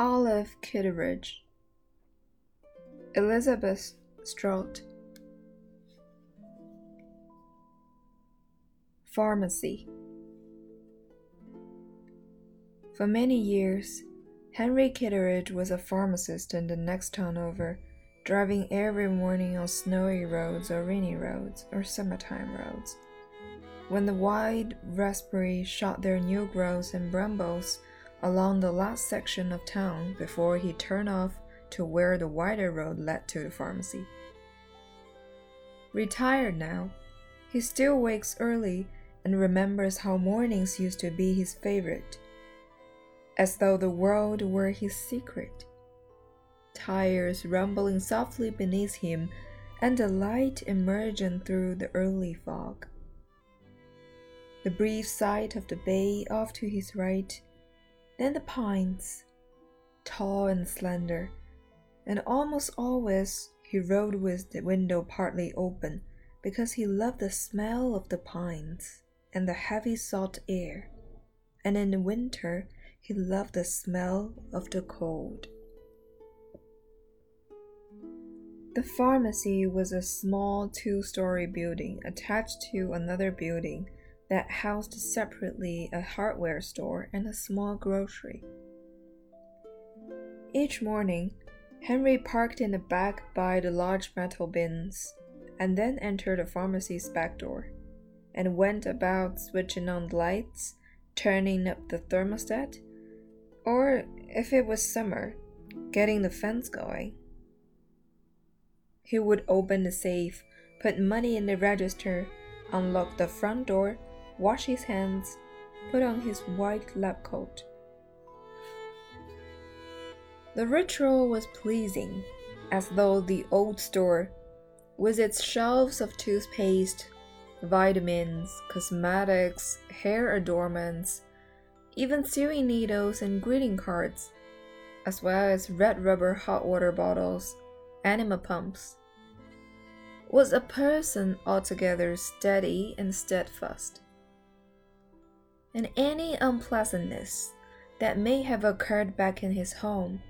Olive Kitteridge, Elizabeth Strout, Pharmacy. For many years, Henry Kitteridge was a pharmacist in the next town over, driving every morning on snowy roads or rainy roads or summertime roads. When the wild raspberry shot their new growths and brambles along the last section of town before he turned off to where the wider road led to the pharmacy. Retired now, he still wakes early and remembers how mornings used to be his favorite as though the world were his secret. Tires rumbling softly beneath him, and the light emerging through the early fog. The brief sight of the bay off to his right, then the pines, tall and slender, and almost always he rode with the window partly open because he loved the smell of the pines and the heavy salt air, and in the winter he loved the smell of the cold. The pharmacy was a small two story building attached to another building that housed separately a hardware store and a small grocery. Each morning, Henry parked in the back by the large metal bins and then entered the pharmacy's back door and went about switching on the lights, turning up the thermostat, or if it was summer, getting the fence going. He would open the safe, put money in the register, unlock the front door, wash his hands, put on his white lab coat. The ritual was pleasing, as though the old store, with its shelves of toothpaste, vitamins, cosmetics, hair adornments, even sewing needles and greeting cards, as well as red rubber hot water bottles, enema pumps, was a person altogether steady and steadfast. And any unpleasantness that may have occurred back in his home,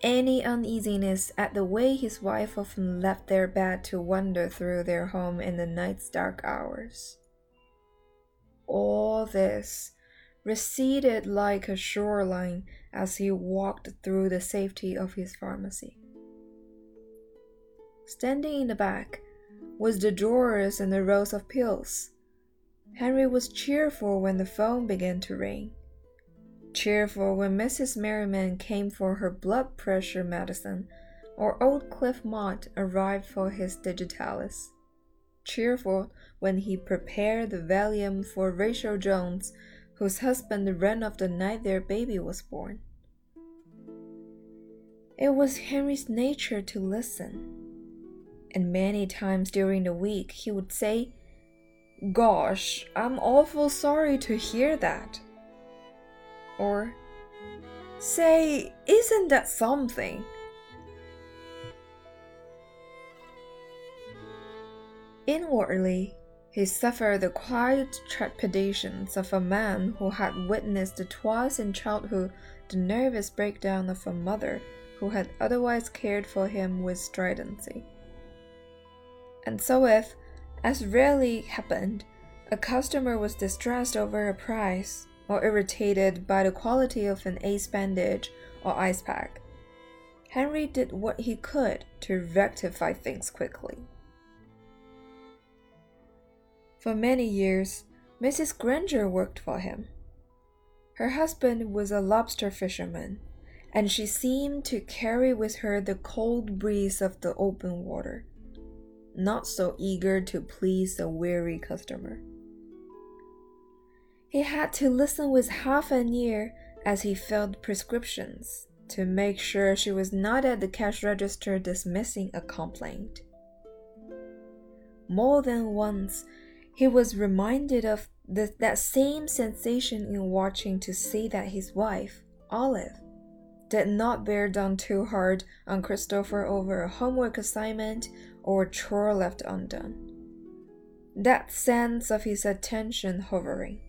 any uneasiness at the way his wife often left their bed to wander through their home in the night's dark hours. All this receded like a shoreline as he walked through the safety of his pharmacy. Standing in the back, was the drawers and the rows of pills, Henry was cheerful when the phone began to ring. Cheerful when Mrs. Merriman came for her blood pressure medicine or old Cliff Mott arrived for his digitalis. Cheerful when he prepared the Valium for Rachel Jones whose husband ran off the night their baby was born. It was Henry's nature to listen, and many times during the week he would say, Gosh, I'm awful sorry to hear that. Or, Say, isn't that something? Inwardly, he suffered the quiet trepidations of a man who had witnessed twice in childhood the nervous breakdown of a mother who had otherwise cared for him with stridency. And so, if, as rarely happened, a customer was distressed over a price or irritated by the quality of an ace bandage or ice pack, Henry did what he could to rectify things quickly. For many years, Mrs. Granger worked for him. Her husband was a lobster fisherman, and she seemed to carry with her the cold breeze of the open water, not so eager to please the weary customer. He had to listen with half an ear as he filled prescriptions to make sure she was not at the cash register dismissing a complaint. More than once, he was reminded of the, that same sensation in watching to see that his wife, Olive, did not bear down too hard on Christopher over a homework assignment or chore left undone. That sense of his attention hovering,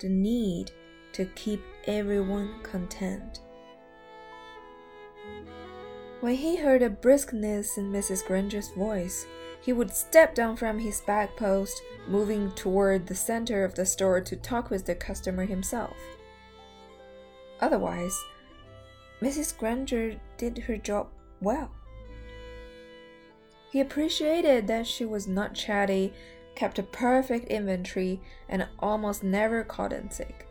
the need to keep everyone content. When he heard a briskness in Mrs. Granger's voice, he would step down from his back post, moving toward the center of the store to talk with the customer himself. Otherwise, Mrs. Granger did her job well. He appreciated that she was not chatty, kept a perfect inventory, and almost never called in sick.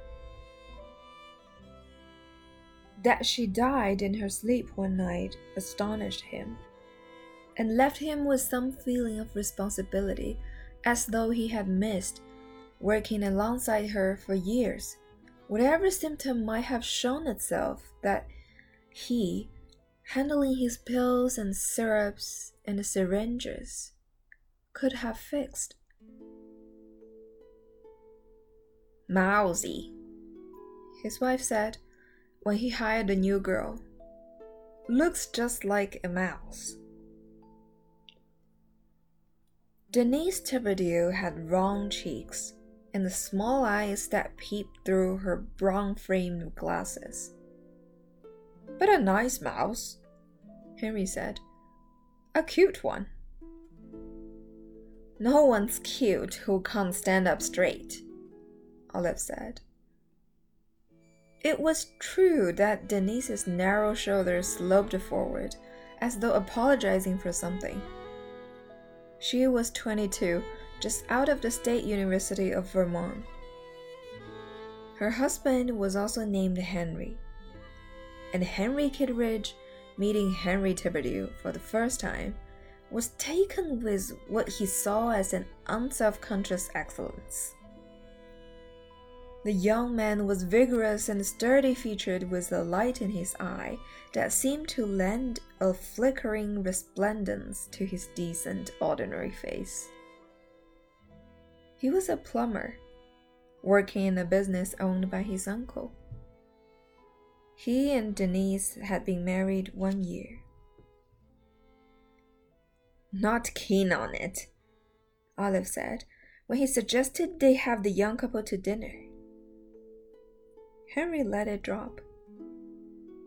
That she died in her sleep one night astonished him, and left him with some feeling of responsibility, as though he had missed, working alongside her for years, whatever symptom might have shown itself that he, handling his pills and syrups and syringes, could have fixed. Mousy, his wife said when he hired a new girl. Looks just like a mouse. Denise Thibodeau had round cheeks and the small eyes that peeped through her brown framed glasses. But a nice mouse, Henry said. A cute one. No one's cute who can't stand up straight, Olive said. It was true that Denise's narrow shoulders sloped forward, as though apologizing for something. She was 22, just out of the State University of Vermont. Her husband was also named Henry. And Henry Kitteridge, meeting Henry Thibodeau for the first time, was taken with what he saw as an unself conscious excellence. The young man was vigorous and sturdy featured with a light in his eye that seemed to lend a flickering resplendence to his decent, ordinary face. He was a plumber, working in a business owned by his uncle. He and Denise had been married one year. Not keen on it, Olive said when he suggested they have the young couple to dinner. Henry let it drop.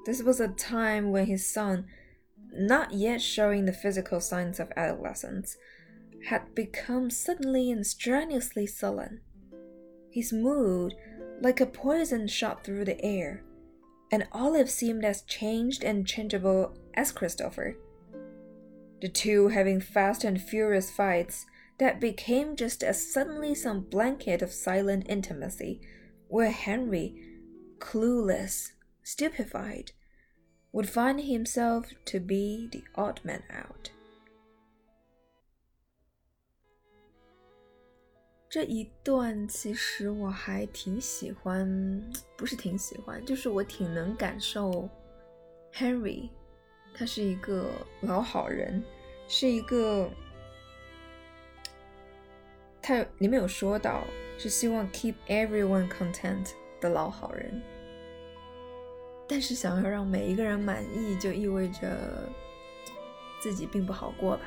This was a time when his son, not yet showing the physical signs of adolescence, had become suddenly and strenuously sullen. His mood, like a poison shot through the air, and Olive seemed as changed and changeable as Christopher. The two having fast and furious fights that became just as suddenly some blanket of silent intimacy, where Henry clueless, stupefied, would find himself to be the odd man out. 这一段其实我还挺喜欢，不是挺喜欢，就是我挺能感受 Henry，他是一个老好人，是一个，他里面有说到是希望 keep everyone content 的老好人，但是想要让每一个人满意，就意味着自己并不好过吧。